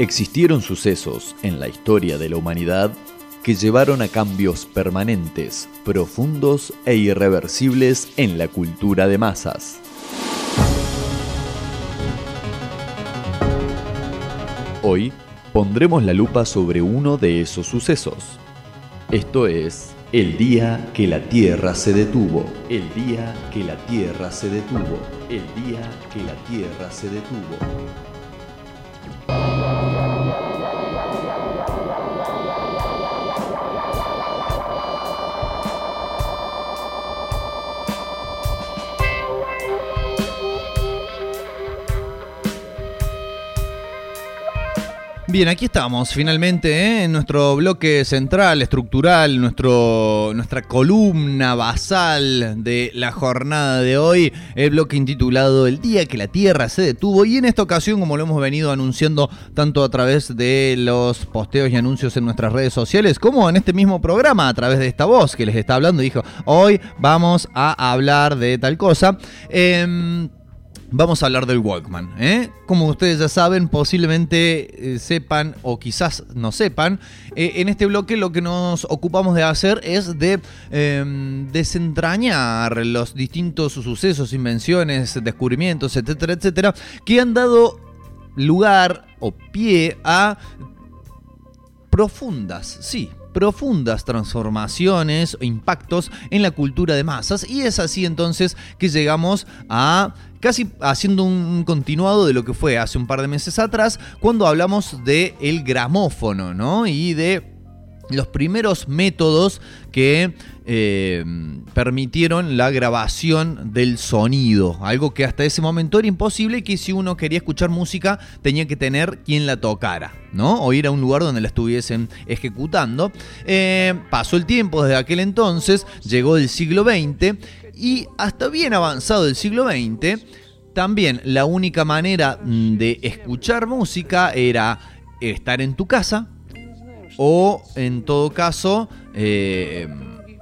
Existieron sucesos en la historia de la humanidad que llevaron a cambios permanentes, profundos e irreversibles en la cultura de masas. Hoy pondremos la lupa sobre uno de esos sucesos. Esto es el día que la Tierra se detuvo. El día que la Tierra se detuvo. El día que la Tierra se detuvo. Bien, aquí estamos finalmente ¿eh? en nuestro bloque central, estructural, nuestro, nuestra columna basal de la jornada de hoy, el bloque intitulado El día que la Tierra se detuvo y en esta ocasión, como lo hemos venido anunciando tanto a través de los posteos y anuncios en nuestras redes sociales, como en este mismo programa a través de esta voz que les está hablando, dijo, hoy vamos a hablar de tal cosa. Eh, Vamos a hablar del Walkman. ¿eh? Como ustedes ya saben, posiblemente eh, sepan o quizás no sepan, eh, en este bloque lo que nos ocupamos de hacer es de em, desentrañar los distintos sucesos, invenciones, descubrimientos, etcétera, etcétera, que han dado lugar o pie a profundas, sí, profundas transformaciones o impactos en la cultura de masas y es así entonces que llegamos a casi haciendo un continuado de lo que fue hace un par de meses atrás cuando hablamos de gramófono, ¿no? Y de los primeros métodos que eh, permitieron la grabación del sonido, algo que hasta ese momento era imposible y que si uno quería escuchar música tenía que tener quien la tocara, ¿no? O ir a un lugar donde la estuviesen ejecutando. Eh, pasó el tiempo desde aquel entonces, llegó el siglo XX y hasta bien avanzado el siglo XX, también la única manera mm, de escuchar música era estar en tu casa o en todo caso... Eh,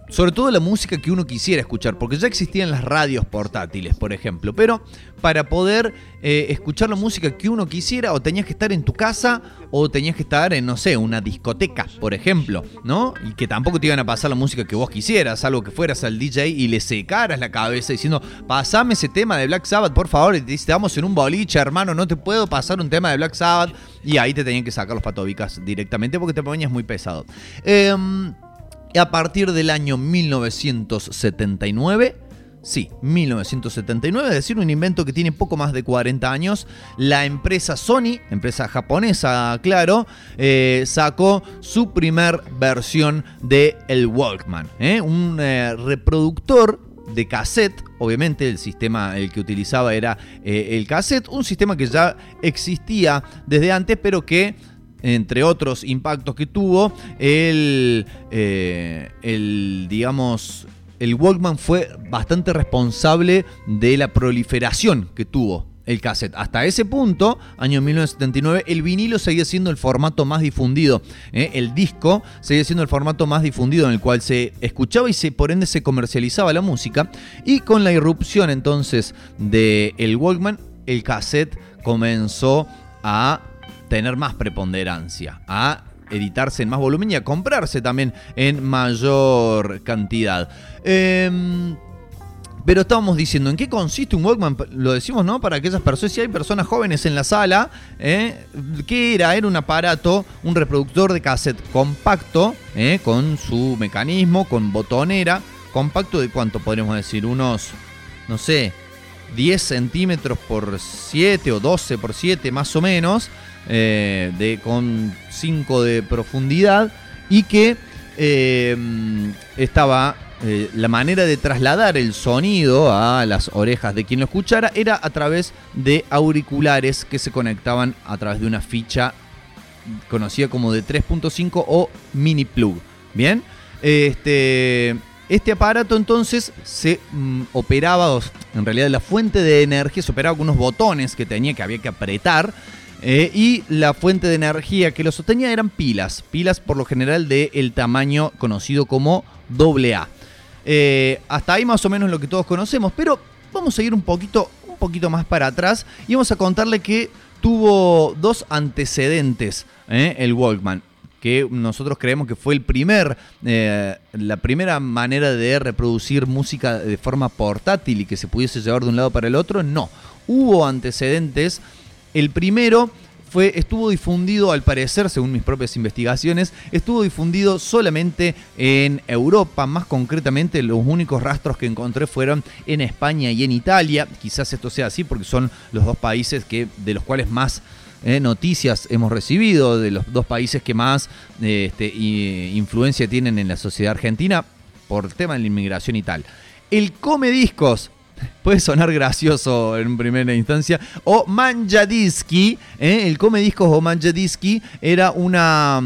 sobre todo la música que uno quisiera escuchar, porque ya existían las radios portátiles, por ejemplo, pero para poder eh, escuchar la música que uno quisiera, o tenías que estar en tu casa, o tenías que estar en, no sé, una discoteca, por ejemplo, ¿no? Y que tampoco te iban a pasar la música que vos quisieras, algo que fueras al DJ y le secaras la cabeza diciendo, pasame ese tema de Black Sabbath, por favor, y te dice, estamos en un boliche, hermano, no te puedo pasar un tema de Black Sabbath, y ahí te tenían que sacar los patobicas directamente porque te ponías muy pesado. Eh, a partir del año 1979, sí, 1979, es decir, un invento que tiene poco más de 40 años, la empresa Sony, empresa japonesa, claro, eh, sacó su primer versión de el Walkman, ¿eh? un eh, reproductor de cassette, obviamente el sistema el que utilizaba era el cassette, un sistema que ya existía desde antes, pero que entre otros impactos que tuvo, el, eh, el digamos, el Walkman fue bastante responsable de la proliferación que tuvo el cassette. Hasta ese punto, año 1979, el vinilo seguía siendo el formato más difundido. ¿eh? El disco seguía siendo el formato más difundido en el cual se escuchaba y se, por ende se comercializaba la música. Y con la irrupción entonces del el Walkman, el cassette comenzó a tener más preponderancia, a editarse en más volumen y a comprarse también en mayor cantidad. Em, pero estábamos diciendo, ¿en qué consiste un Walkman? Lo decimos, ¿no? Para aquellas personas, si hay personas jóvenes en la sala, ¿eh? ¿qué era? Era un aparato, un reproductor de cassette compacto, ¿eh? con su mecanismo, con botonera. ¿Compacto de cuánto podríamos decir? Unos, no sé, 10 centímetros por 7 o 12 por 7 más o menos. Eh, de, con 5 de profundidad y que eh, estaba eh, la manera de trasladar el sonido a las orejas de quien lo escuchara era a través de auriculares que se conectaban a través de una ficha conocida como de 3.5 o mini plug. Bien, este, este aparato entonces se mm, operaba, en realidad la fuente de energía se operaba con unos botones que tenía que había que apretar eh, y la fuente de energía que lo sostenía eran pilas, pilas por lo general del tamaño conocido como AA. Eh, hasta ahí más o menos lo que todos conocemos, pero vamos a ir un poquito, un poquito más para atrás y vamos a contarle que tuvo dos antecedentes, ¿eh? el Walkman que nosotros creemos que fue el primer, eh, la primera manera de reproducir música de forma portátil y que se pudiese llevar de un lado para el otro, no. Hubo antecedentes. El primero fue, estuvo difundido, al parecer, según mis propias investigaciones, estuvo difundido solamente en Europa, más concretamente los únicos rastros que encontré fueron en España y en Italia. Quizás esto sea así porque son los dos países que, de los cuales más eh, noticias hemos recibido de los dos países que más eh, este, influencia tienen en la sociedad argentina por el tema de la inmigración y tal. El come discos puede sonar gracioso en primera instancia. O Manjadiski, ¿eh? el come discos o Manjadiski era una,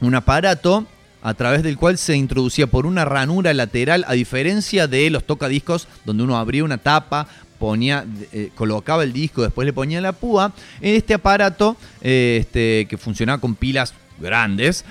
un aparato a través del cual se introducía por una ranura lateral, a diferencia de los tocadiscos, donde uno abría una tapa, ponía, eh, colocaba el disco, después le ponía la púa. Este aparato, eh, este, que funcionaba con pilas grandes,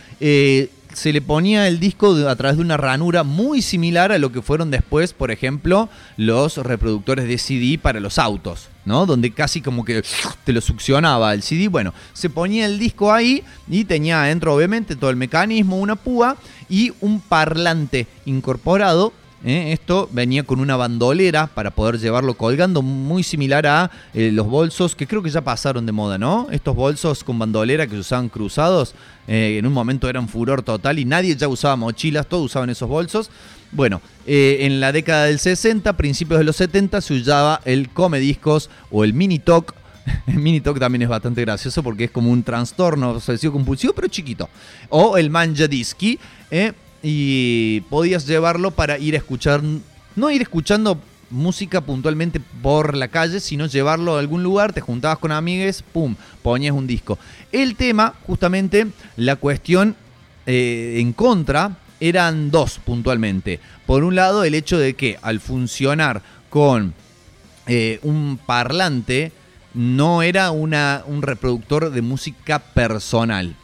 se le ponía el disco a través de una ranura muy similar a lo que fueron después, por ejemplo, los reproductores de CD para los autos, ¿no? Donde casi como que te lo succionaba el CD. Bueno, se ponía el disco ahí y tenía adentro, obviamente, todo el mecanismo, una púa y un parlante incorporado ¿eh? Esto venía con una bandolera para poder llevarlo colgando, muy similar a eh, los bolsos que creo que ya pasaron de moda, ¿no? Estos bolsos con bandolera que se usaban cruzados, eh, en un momento eran furor total y nadie ya usaba mochilas, todos usaban esos bolsos. Bueno, en la década del 60, principios de los 70, se usaba el come discos o el mini talk el mini talk también es bastante gracioso porque es como un trastorno obsesivo compulsivo, pero chiquito. O el manja disky, y podías llevarlo para ir a escuchar, no ir escuchando música puntualmente por la calle, sino llevarlo a algún lugar, te juntabas con amigues, pum, ponías un disco. El tema, justamente, la cuestión eh, en contra eran dos puntualmente. Por un lado, el hecho de que al funcionar con eh, un parlante, no era una, un reproductor de música personal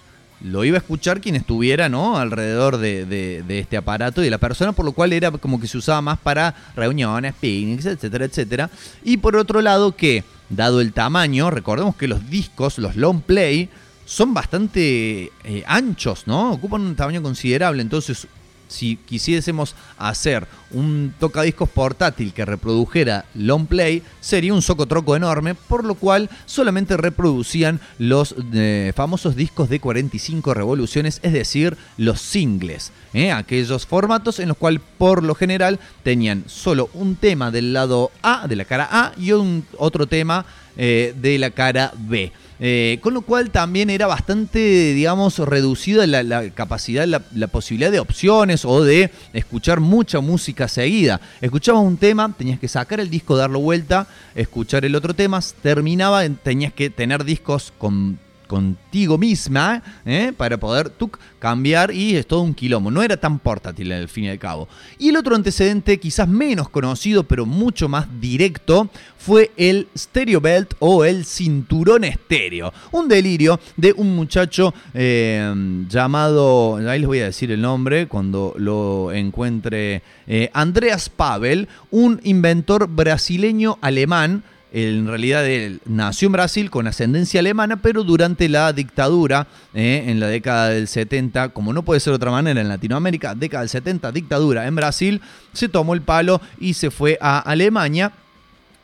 lo iba a escuchar quien estuviera ¿no? alrededor de, este aparato y de la persona, por lo cual era como que se usaba más para reuniones, picnics, etcétera, etcétera. Y por otro lado que, dado el tamaño, recordemos que los discos, los long play, son bastante eh, anchos, ¿no? Ocupan un tamaño considerable, entonces si quisiésemos hacer un tocadiscos portátil que reprodujera long play, sería un socotroco enorme, por lo cual solamente reproducían los eh, famosos discos de 45 revoluciones, es decir, los singles, ¿eh? aquellos formatos en los cuales por lo general tenían solo un tema del lado A, de la cara A, y un otro tema eh, de la cara B. Eh, con lo cual también era bastante, digamos, reducida la, capacidad, la, posibilidad de opciones o de escuchar mucha música seguida. Escuchabas un tema, tenías que sacar el disco, darlo vuelta, escuchar el otro tema, terminaba, tenías que tener discos con contigo misma ¿eh? para poder cambiar y es todo un quilombo. No era tan portátil al fin y al cabo. Y el otro antecedente, quizás menos conocido, pero mucho más directo, fue el Stereo Belt o el cinturón estéreo. Un delirio de un muchacho eh, llamado, ahí les voy a decir el nombre cuando lo encuentre, eh, Andreas Pavel, un inventor brasileño alemán en realidad él nació en Brasil con ascendencia alemana, pero durante la dictadura, eh, en la década del 70, como no puede ser de otra manera en Latinoamérica, década del 70, dictadura en Brasil, se tomó el palo y se fue a Alemania.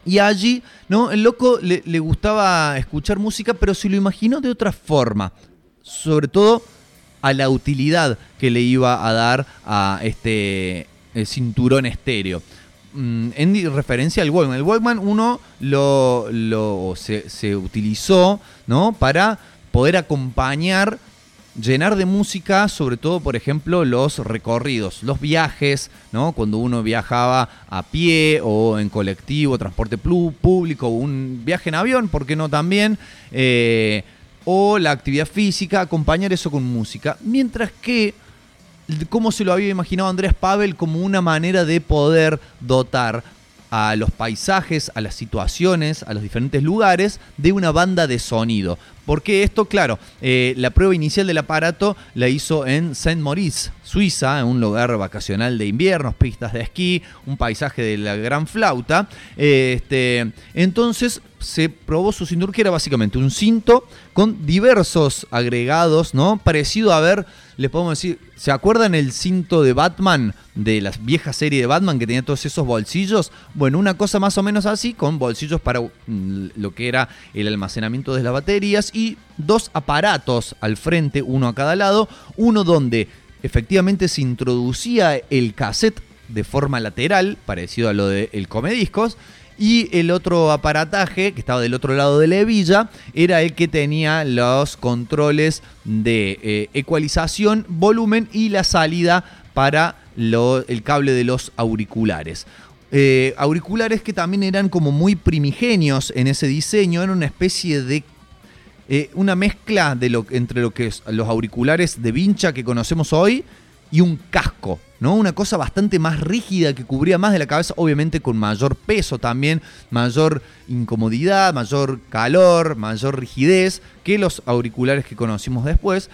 Y allí, ¿no? El loco le, gustaba escuchar música, pero se lo imaginó de otra forma. Sobre todo a la utilidad que le iba a dar a este eh, cinturón estéreo. Mm, en referencia al Walkman. El Walkman uno lo, se, utilizó ¿no? para poder acompañar, llenar de música, sobre todo, por ejemplo, los recorridos, los viajes, ¿no? cuando uno viajaba a pie o en colectivo, transporte público, un viaje en avión, ¿por qué no también? Eh, o la actividad física, acompañar eso con música. Mientras que cómo se lo había imaginado Andrés Pavel como una manera de poder dotar a los paisajes, a las situaciones, a los diferentes lugares de una banda de sonido. Porque esto, claro, eh, la prueba inicial del aparato la hizo en Saint-Maurice, Suiza, en un lugar vacacional de invierno, pistas de esquí, un paisaje de la gran flauta. este, entonces se probó su cinturón, que era básicamente un cinto con diversos agregados, ¿no? Parecido a ver, les podemos decir, ¿se acuerdan el cinto de Batman, de la vieja serie de Batman que tenía todos esos bolsillos? Bueno, una cosa más o menos así, con bolsillos para mm, lo que era el almacenamiento de las baterías y dos aparatos al frente, uno a cada lado, uno donde efectivamente se introducía el cassette de forma lateral, parecido a lo del de Comediscos, y el otro aparataje, que estaba del otro lado de la hebilla, era el que tenía los controles de eh, ecualización, volumen y la salida para el cable de los auriculares. Eh, auriculares que también eran como muy primigenios en ese diseño, era una especie de eh, una mezcla de lo, entre lo que es los auriculares de vincha que conocemos hoy y un casco, ¿no? Una cosa bastante más rígida que cubría más de la cabeza, obviamente con mayor peso también, mayor incomodidad, mayor calor, mayor rigidez que los auriculares que conocimos después.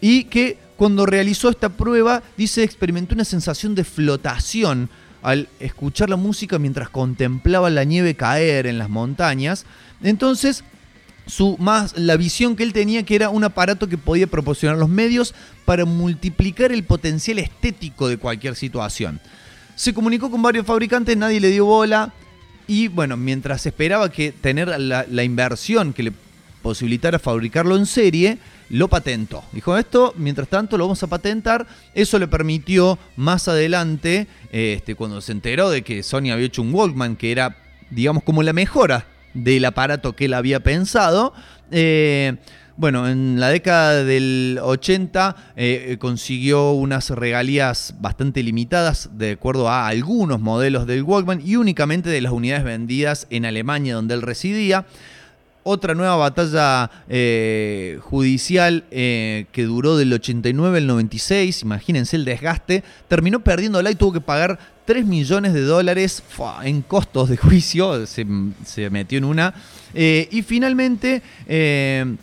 Y que cuando realizó esta prueba, dice, experimentó una sensación de flotación al escuchar la música mientras contemplaba la nieve caer en las montañas. Entonces, su más la visión que él tenía que era un aparato que podía proporcionar los medios para multiplicar el potencial estético de cualquier situación. Se comunicó con varios fabricantes, nadie le dio bola y bueno, mientras esperaba que tener la, inversión que le posibilitara fabricarlo en serie, lo patentó. Dijo esto, mientras tanto lo vamos a patentar. Eso le permitió más adelante, este, cuando se enteró de que Sony había hecho un Walkman que era, digamos, como la mejora del aparato que él había pensado. Eh, bueno, en la década del 80 eh, consiguió unas regalías bastante limitadas de acuerdo a algunos modelos del Walkman y únicamente de las unidades vendidas en Alemania donde él residía otra nueva batalla eh, judicial que duró del 89 al 96, imagínense el desgaste, terminó perdiéndola y tuvo que pagar 3 millones de dólares en costos de juicio, se, metió en una. Eh, y finalmente, eh,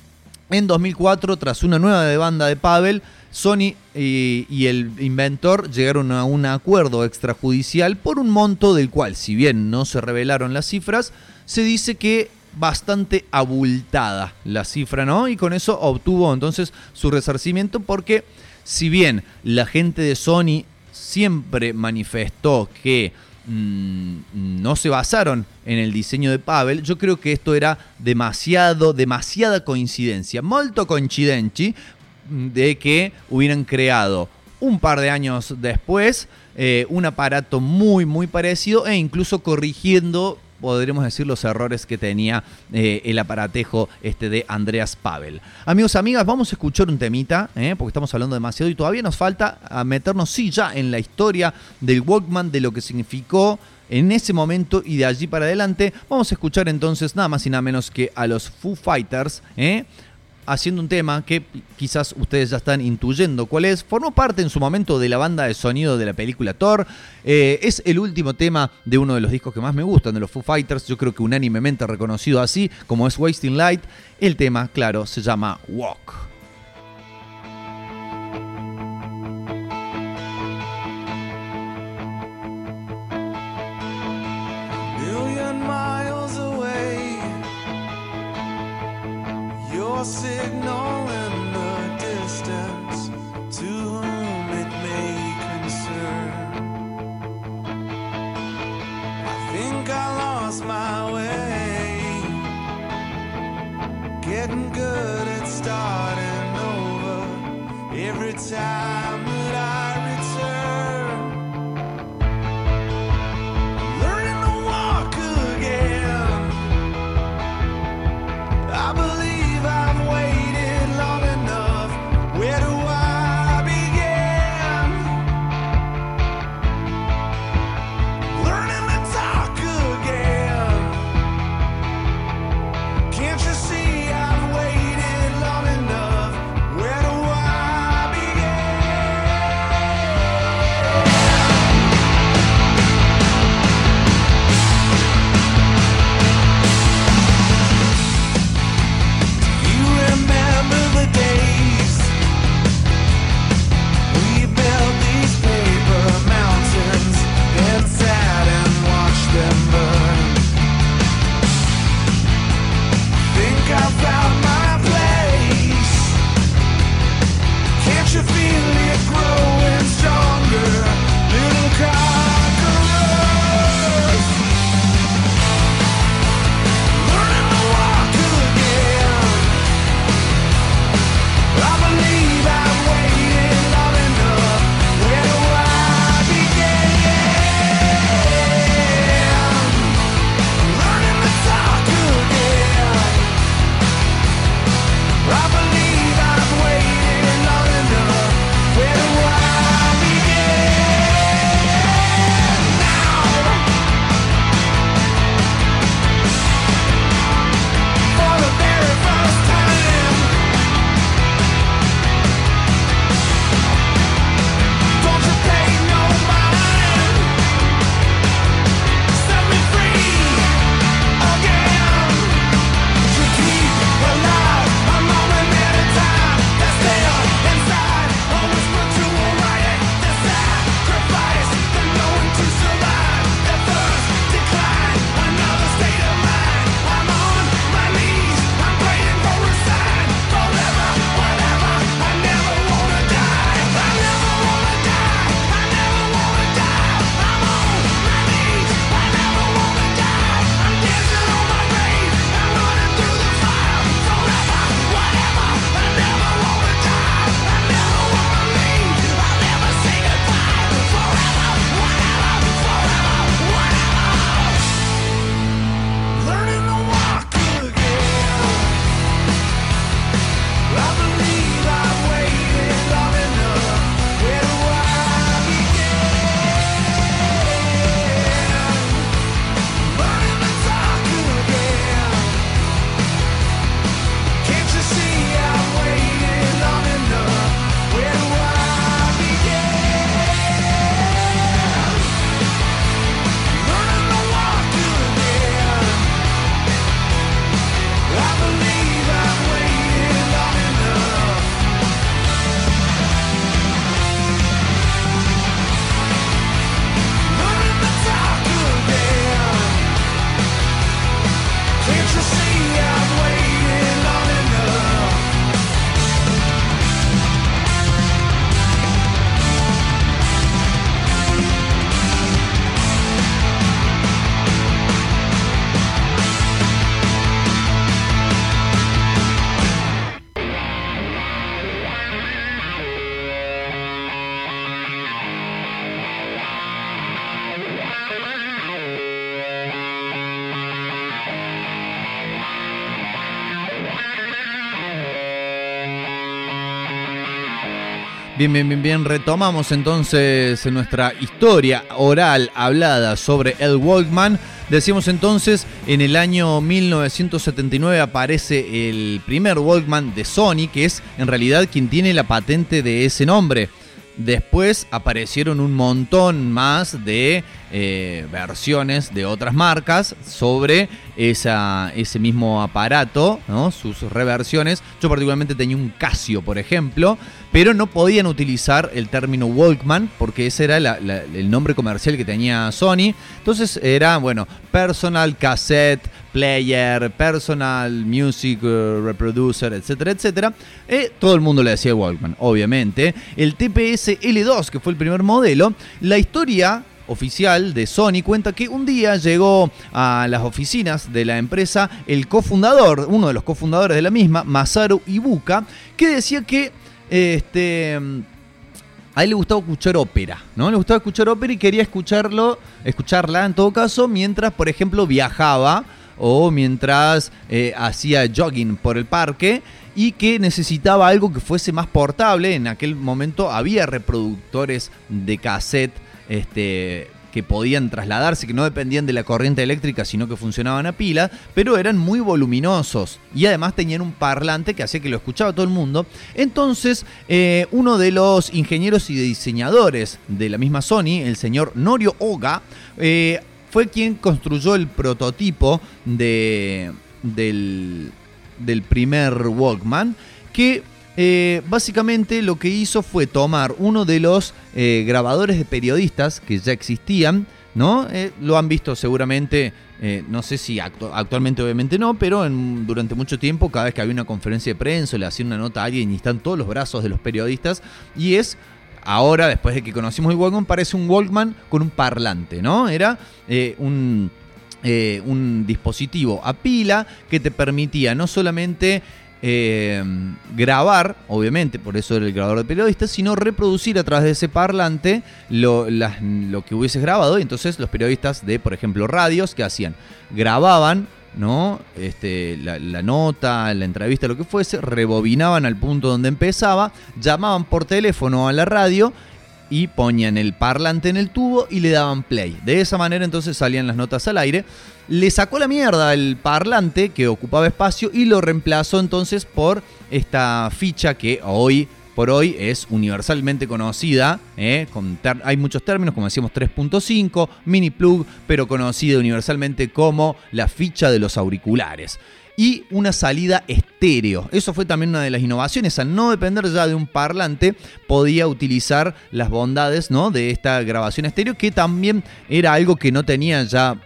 en 2004, tras una nueva demanda de Pavel, Sony y, el inventor llegaron a un acuerdo extrajudicial por un monto del cual, si bien no se revelaron las cifras, se dice que bastante abultada la cifra, ¿no? Y con eso obtuvo entonces su resarcimiento porque si bien la gente de Sony siempre manifestó que mm, no se basaron en el diseño de Pavel, yo creo que esto era demasiado, demasiada coincidencia, molto coincidenci, mm, de que hubieran creado un par de años después eh, un aparato muy, muy parecido e incluso corrigiendo podremos decir, los errores que tenía eh, el aparatejo este de Andreas Pavel. Amigos, amigas, vamos a escuchar un temita, eh, porque estamos hablando demasiado y todavía nos falta meternos, sí, ya en la historia del Walkman, de lo que significó en ese momento y de allí para adelante. Vamos a escuchar entonces nada más y nada menos que a los Foo Fighters, ¿eh? Haciendo un tema que quizás ustedes ya están intuyendo cuál es. Formó parte en su momento de la banda de sonido de la película Thor. Eh, es el último tema de uno de los discos que más me gustan, de los Foo Fighters. Yo creo que unánimemente reconocido así, como es Wasting Light. El tema, claro, se llama Walk. Signal in the distance to whom it may concern. I think I lost my way, getting good at starting over every time that I Bien, bien, bien, bien. Retomamos entonces nuestra historia oral hablada sobre el Walkman. Decíamos entonces, en el año 1979 aparece el primer Walkman de Sony, que es en realidad quien tiene la patente de ese nombre. Después aparecieron un montón más de eh, versiones de otras marcas sobre ese mismo aparato, sus reversiones. Yo particularmente tenía un Casio, por ejemplo, pero no podían utilizar el término Walkman porque ese era el nombre comercial que tenía Sony. Entonces era, bueno, personal cassette, player, personal music uh, reproducer, etcétera, etcétera. Eh, todo el mundo le decía Walkman, obviamente. El TPS L2, que fue el primer modelo, la historia oficial de Sony cuenta que un día llegó a las oficinas de la empresa el cofundador, uno de los cofundadores de la misma, Masaru Ibuka, que decía que este, a él le gustaba escuchar ópera, ¿no? Le gustaba escuchar ópera y quería escucharlo, escucharla en todo caso, mientras, por ejemplo, viajaba o mientras eh, hacía jogging por el parque y que necesitaba algo que fuese más portable. En aquel momento había reproductores de cassette este, que podían trasladarse, que no dependían de la corriente eléctrica, sino que funcionaban a pila, pero eran muy voluminosos y además tenían un parlante que hacía que lo escuchaba todo el mundo. Entonces, eh, uno de los ingenieros y diseñadores de la misma Sony, el señor Norio Oga, eh, fue quien construyó el prototipo de, del, del primer Walkman, que eh, básicamente lo que hizo fue tomar uno de los eh, grabadores de periodistas que ya existían, ¿no? Eh, lo han visto seguramente, no sé si actualmente obviamente no, pero durante mucho tiempo cada vez que había una conferencia de prensa le hacían una nota a alguien y están todos los brazos de los periodistas y es... Ahora, después de que conocimos el Walkman, parece un Walkman con un parlante, ¿no? Era un, un dispositivo a pila que te permitía no solamente eh, grabar, obviamente, por eso era el grabador de periodistas, sino reproducir a través de ese parlante lo, lo que hubieses grabado. Y entonces los periodistas de, por ejemplo, radios, ¿qué hacían? Grababan ¿no? Este, la, nota, la entrevista, lo que fuese, rebobinaban al punto donde empezaba, llamaban por teléfono a la radio y ponían el parlante en el tubo y le daban play. De esa manera entonces salían las notas al aire le sacó la mierda el parlante que ocupaba espacio y lo reemplazó entonces por esta ficha que hoy por hoy es universalmente conocida, ¿eh? hay muchos términos, como decíamos 3.5, mini plug, pero conocida universalmente como la ficha de los auriculares. Y una salida estéreo. Eso fue también una de las innovaciones. Al no depender ya de un parlante, podía utilizar las bondades ¿no? de esta grabación estéreo, que también era algo que no tenía ya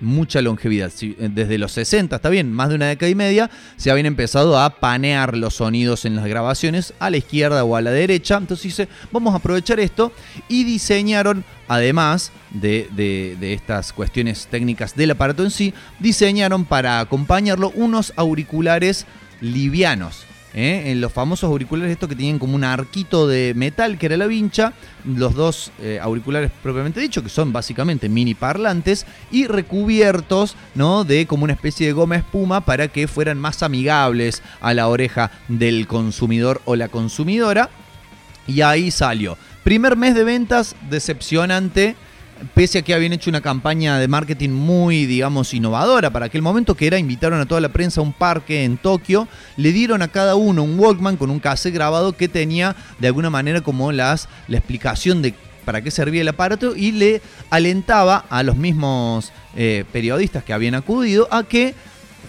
mucha longevidad. Eh, desde los 60, está bien, más de una década y media, se habían empezado a panear los sonidos en las grabaciones a la izquierda o a la derecha. Entonces dice, vamos a aprovechar esto y diseñaron, además de, de estas cuestiones técnicas del aparato en sí, diseñaron para acompañarlo unos auriculares livianos ¿eh? en los famosos auriculares estos que tenían como un arquito de metal que era la vincha, los dos eh, auriculares propiamente dicho, que son básicamente mini parlantes, y recubiertos ¿no? de como una especie de goma espuma para que fueran más amigables a la oreja del consumidor o la consumidora. Y ahí salió. Primer mes de ventas decepcionante pese a que habían hecho una campaña de marketing muy, digamos, innovadora para aquel momento, que era invitaron a toda la prensa a un parque en Tokio, le dieron a cada uno un Walkman con un cassette grabado que tenía de alguna manera como las, la explicación de para qué servía el aparato y le alentaba a los mismos eh, periodistas que habían acudido a que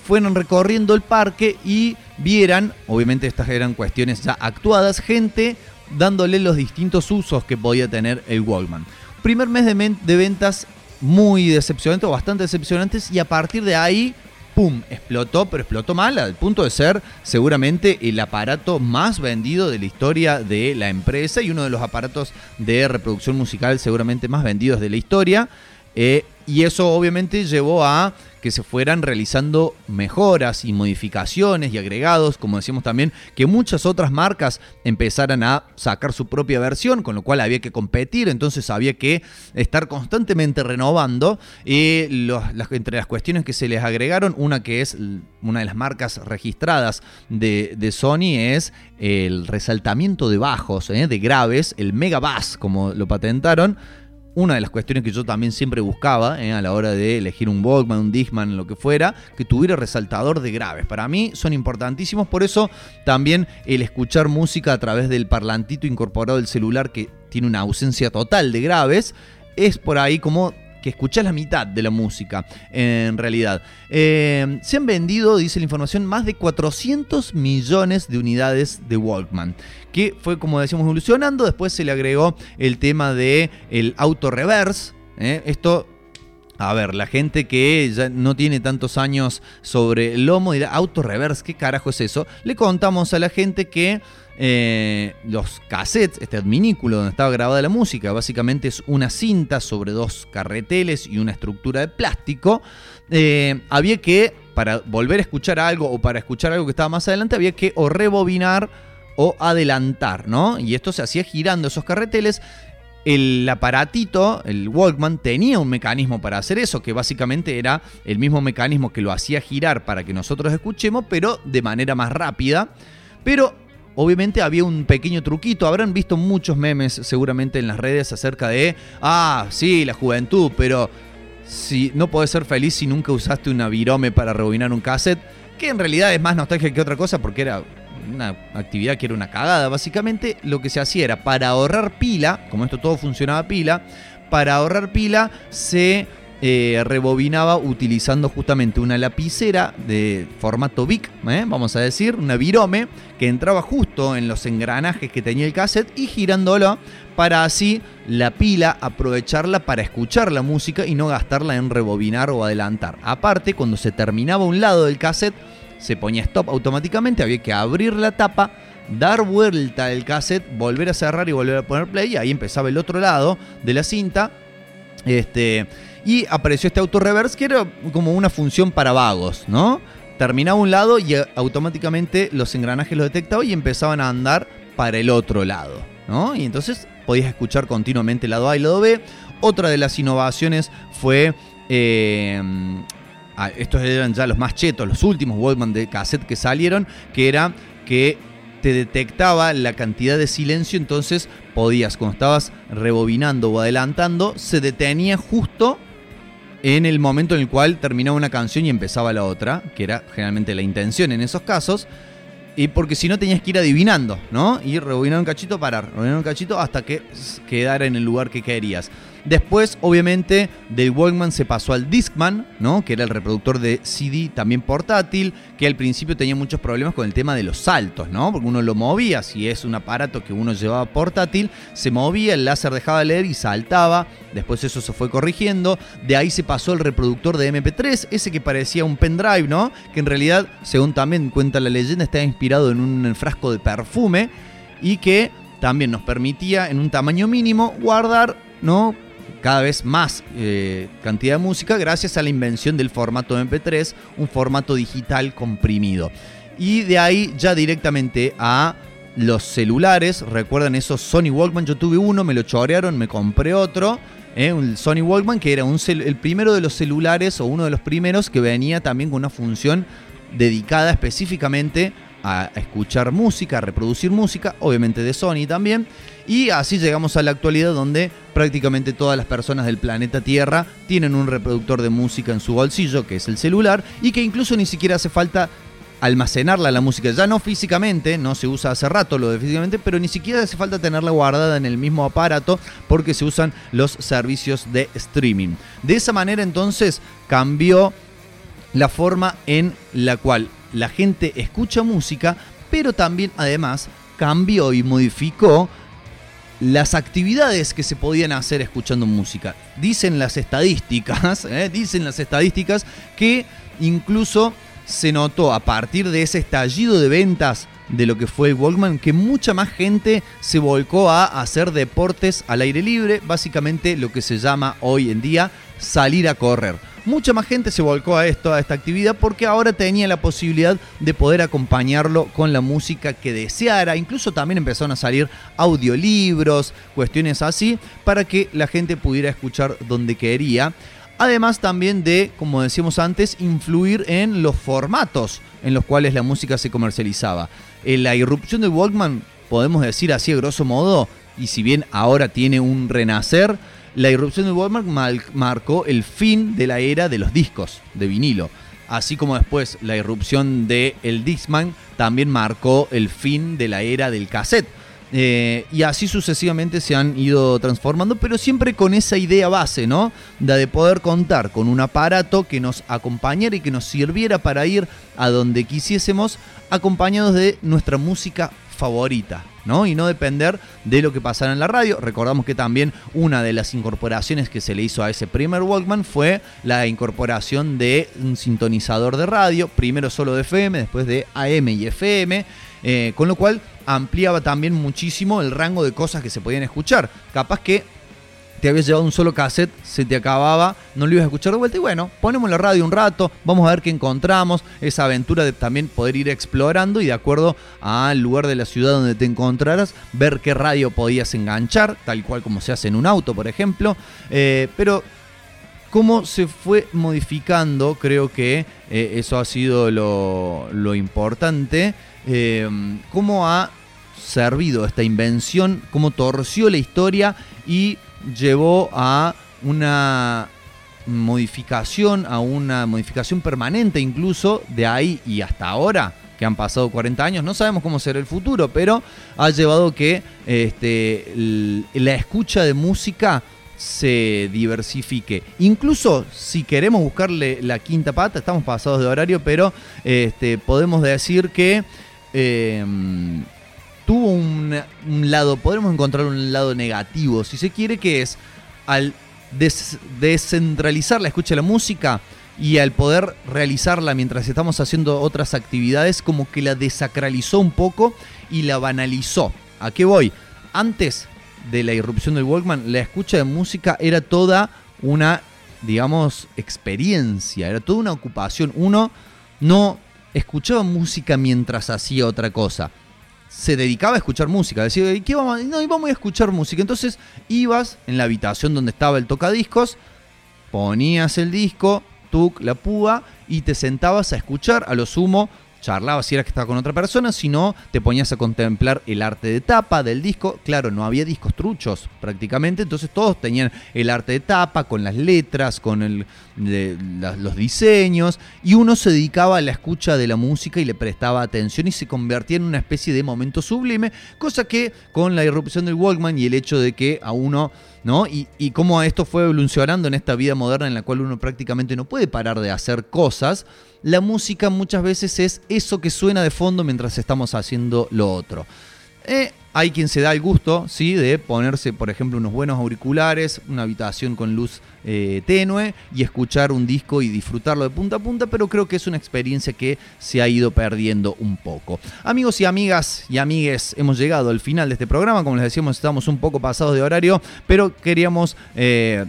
fueran recorriendo el parque y vieran, obviamente estas eran cuestiones ya actuadas, gente dándole los distintos usos que podía tener el Walkman primer mes de, ventas muy decepcionante o bastante decepcionantes y a partir de ahí ¡pum! explotó, pero explotó mal al punto de ser seguramente el aparato más vendido de la historia de la empresa y uno de los aparatos de reproducción musical seguramente más vendidos de la historia. Eh, y eso obviamente llevó a que se fueran realizando mejoras y modificaciones y agregados, como decíamos también, que muchas otras marcas empezaran a sacar su propia versión, con lo cual había que competir, entonces había que estar constantemente renovando. Y entre las cuestiones que se les agregaron, una que es una de las marcas registradas de, Sony es el resaltamiento de bajos, ¿eh? de graves, el Mega Bass, como lo patentaron una de las cuestiones que yo también siempre buscaba eh, a la hora de elegir un Walkman, un Discman, lo que fuera, que tuviera resaltador de graves. Para mí son importantísimos, por eso también el escuchar música a través del parlantito incorporado del celular que tiene una ausencia total de graves, es por ahí como que escuchás la mitad de la música, en realidad. Eh, se han vendido, dice la información, más de 400 millones de unidades de Walkman, que fue, como decíamos, evolucionando. Después se le agregó el tema de el auto reverse. ¿eh? Esto a ver, la gente que ya no tiene tantos años sobre el lomo dirá, auto reverse, ¿qué carajo es eso? Le contamos a la gente que eh, los cassettes, este adminículo donde estaba grabada la música, básicamente es una cinta sobre dos carreteles y una estructura de plástico. Eh, había que, para volver a escuchar algo o para escuchar algo que estaba más adelante, había que o rebobinar o adelantar, ¿no? Y esto se hacía girando esos carreteles. El aparatito, el Walkman, tenía un mecanismo para hacer eso, que básicamente era el mismo mecanismo que lo hacía girar para que nosotros escuchemos, pero de manera más rápida. Pero obviamente había un pequeño truquito. Habrán visto muchos memes seguramente en las redes acerca de, ah, sí, la juventud, pero si no podés ser feliz si nunca usaste una virome para rebobinar un cassette, que en realidad es más nostalgia que otra cosa porque era una actividad que era una cagada. Básicamente lo que se hacía era para ahorrar pila, como esto todo funcionaba pila, para ahorrar pila se eh, rebobinaba utilizando justamente una lapicera de formato Bic, ¿eh? vamos a decir, una virome, que entraba justo en los engranajes que tenía el cassette y girándolo para así la pila aprovecharla para escuchar la música y no gastarla en rebobinar o adelantar. Aparte, cuando se terminaba un lado del cassette, se ponía stop automáticamente, había que abrir la tapa, dar vuelta el cassette, volver a cerrar y volver a poner play, y ahí empezaba el otro lado de la cinta. Este, y apareció este auto reverse que era como una función para vagos, ¿no? Terminaba un lado y automáticamente los engranajes lo detectaban y empezaban a andar para el otro lado, ¿no? Y entonces podías escuchar continuamente lado A y lado B. Otra de las innovaciones fue eh, estos eran ya los más chetos, los últimos Walkman de cassette que salieron, que era que te detectaba la cantidad de silencio, entonces podías, cuando estabas rebobinando o adelantando, se detenía justo en el momento en el cual terminaba una canción y empezaba la otra, que era generalmente la intención en esos casos, y porque si no tenías que ir adivinando, ¿no? Ir rebobinar un cachito, parar, rebobinar un cachito hasta que quedara en el lugar que querías. Después, obviamente, del Walkman se pasó al Discman, ¿no? Que era el reproductor de CD también portátil, que al principio tenía muchos problemas con el tema de los saltos, ¿no? Porque uno lo movía, si es un aparato que uno llevaba portátil, se movía, el láser dejaba de leer y saltaba. Después eso se fue corrigiendo. De ahí se pasó el reproductor de MP3, ese que parecía un pendrive, ¿no? Que en realidad, según también cuenta la leyenda, está inspirado en un frasco de perfume y que también nos permitía en un tamaño mínimo guardar ¿no? Cada vez más eh, cantidad de música gracias a la invención del formato MP3, un formato digital comprimido. Y de ahí ya directamente a los celulares, recuerdan esos Sony Walkman, yo tuve uno, me lo chorearon, me compré otro. Eh, un Sony Walkman, que era el primero de los celulares o uno de los primeros que venía también con una función dedicada específicamente a escuchar música, a reproducir música, obviamente de Sony también. Y así llegamos a la actualidad donde prácticamente todas las personas del planeta Tierra tienen un reproductor de música en su bolsillo, que es el celular, y que incluso ni siquiera hace falta almacenarla la música, ya no físicamente, no se usa hace rato lo de físicamente, pero ni siquiera hace falta tenerla guardada en el mismo aparato porque se usan los servicios de streaming. De esa manera entonces cambió la forma en la cual la gente escucha música, pero también además cambió y modificó las actividades que se podían hacer escuchando música. Dicen las estadísticas, ¿eh? dicen las estadísticas que incluso se notó a partir de ese estallido de ventas de lo que fue el Walkman, que mucha más gente se volcó a hacer deportes al aire libre, básicamente lo que se llama hoy en día salir a correr. Mucha más gente se volcó a esto, a esta actividad, porque ahora tenía la posibilidad de poder acompañarlo con la música que deseara. Incluso también empezaron a salir audiolibros, cuestiones así, para que la gente pudiera escuchar donde quería. Además también de, como decíamos antes, influir en los formatos en los cuales la música se comercializaba. En la irrupción de Walkman, podemos decir así a grosso modo, y si bien ahora tiene un renacer, la irrupción de Walkman marcó el fin de la era de los discos de vinilo. Así como después la irrupción de el Discman también marcó el fin de la era del cassette. Eh, y así sucesivamente se han ido transformando, pero siempre con esa idea base, ¿no? de poder contar con un aparato que nos acompañara y que nos sirviera para ir a donde quisiésemos, acompañados de nuestra música favorita, ¿no? Y no depender de lo que pasara en la radio. Recordamos que también una de las incorporaciones que se le hizo a ese primer Walkman fue la incorporación de un sintonizador de radio, primero solo de FM, después de AM y FM, eh, con lo cual ampliaba también muchísimo el rango de cosas que se podían escuchar. Capaz que te habías llevado un solo cassette, se te acababa, no lo ibas a escuchar de vuelta y bueno, ponemos la radio un rato, vamos a ver qué encontramos, esa aventura de también poder ir explorando y de acuerdo al lugar de la ciudad donde te encontraras, ver qué radio podías enganchar, tal cual como se hace en un auto, por ejemplo, eh, pero cómo se fue modificando, creo que eh, eso ha sido lo, importante, eh, cómo ha servido esta invención, cómo torció la historia y llevó a una modificación, a una modificación permanente incluso de ahí y hasta ahora, que han pasado 40 años, no sabemos cómo será el futuro, pero ha llevado que este, la escucha de música se diversifique. Incluso si queremos buscarle la quinta pata, estamos pasados de horario, pero este, podemos decir que em, tuvo un, lado, podemos encontrar un lado negativo, si se quiere, que es al descentralizar la escucha de la música y al poder realizarla mientras estamos haciendo otras actividades, como que la desacralizó un poco y la banalizó. ¿A qué voy? Antes de la irrupción del Walkman, la escucha de música era toda una, digamos, experiencia, era toda una ocupación. Uno no escuchaba música mientras hacía otra cosa se dedicaba a escuchar música. Decía, ¿y qué vamos? No, vamos a escuchar música. Entonces ibas en la habitación donde estaba el tocadiscos, ponías el disco, tuc, la púa, y te sentabas a escuchar a lo sumo charlabas si era que estaba con otra persona, si no, te ponías a contemplar el arte de tapa del disco. Claro, no había discos truchos prácticamente, entonces todos tenían el arte de tapa, con las letras, con los diseños, y uno se dedicaba a la escucha de la música y le prestaba atención y se convertía en una especie de momento sublime, cosa que con la irrupción del Walkman y el hecho de que a uno ¿no? Y, y, cómo esto fue evolucionando en esta vida moderna en la cual uno prácticamente no puede parar de hacer cosas, la música muchas veces es eso que suena de fondo mientras estamos haciendo lo otro. Eh, hay quien se da el gusto, ¿sí? De ponerse, por ejemplo, unos buenos auriculares, una habitación con luz eh, tenue y escuchar un disco y disfrutarlo de punta a punta, pero creo que es una experiencia que se ha ido perdiendo un poco. Amigos y amigas y amigues, hemos llegado al final de este programa. Como les decíamos, estamos un poco pasados de horario, pero queríamos... Eh,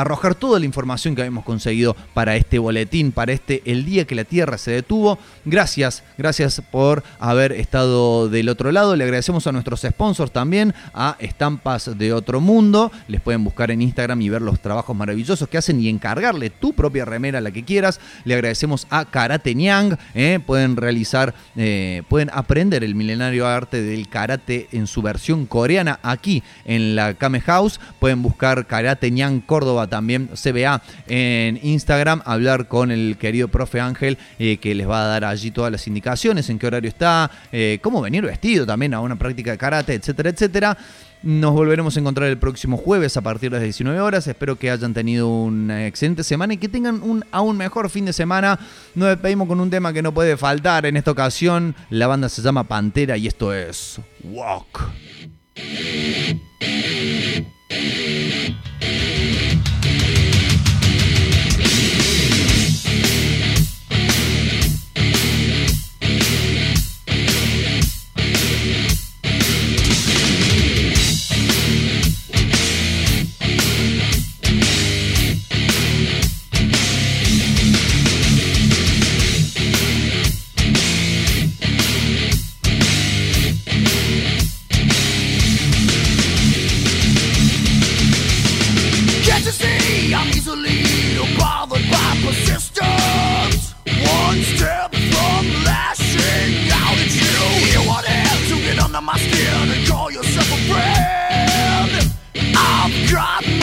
arrojar toda la información que habíamos conseguido para este boletín, para este El día que la Tierra se detuvo. Gracias, gracias por haber estado del otro lado. Le agradecemos a nuestros sponsors también, a Estampas de Otro Mundo. Les pueden buscar en Instagram y ver los trabajos maravillosos que hacen y encargarle tu propia remera, la que quieras. Le agradecemos a Karate Nyang. ¿eh? pueden realizar, eh, pueden aprender el milenario arte del karate en su versión coreana aquí en la Kame House. Pueden buscar Karate Nyang Córdoba también CBA en Instagram, hablar con el querido profe Ángel eh, que les va a dar allí todas las indicaciones, en qué horario está, eh, cómo venir vestido también a una práctica de karate, etcétera, etcétera. Nos volveremos a encontrar el próximo jueves a partir de las 19 horas. Espero que hayan tenido una excelente semana y que tengan un aún mejor fin de semana. Nos despedimos con un tema que no puede faltar en esta ocasión. La banda se llama Pantera y esto es Walk. fantasy. I'm easily bothered by persistence. One step from lashing out at you. You want hell to get under my skin and call yourself a friend. I've got.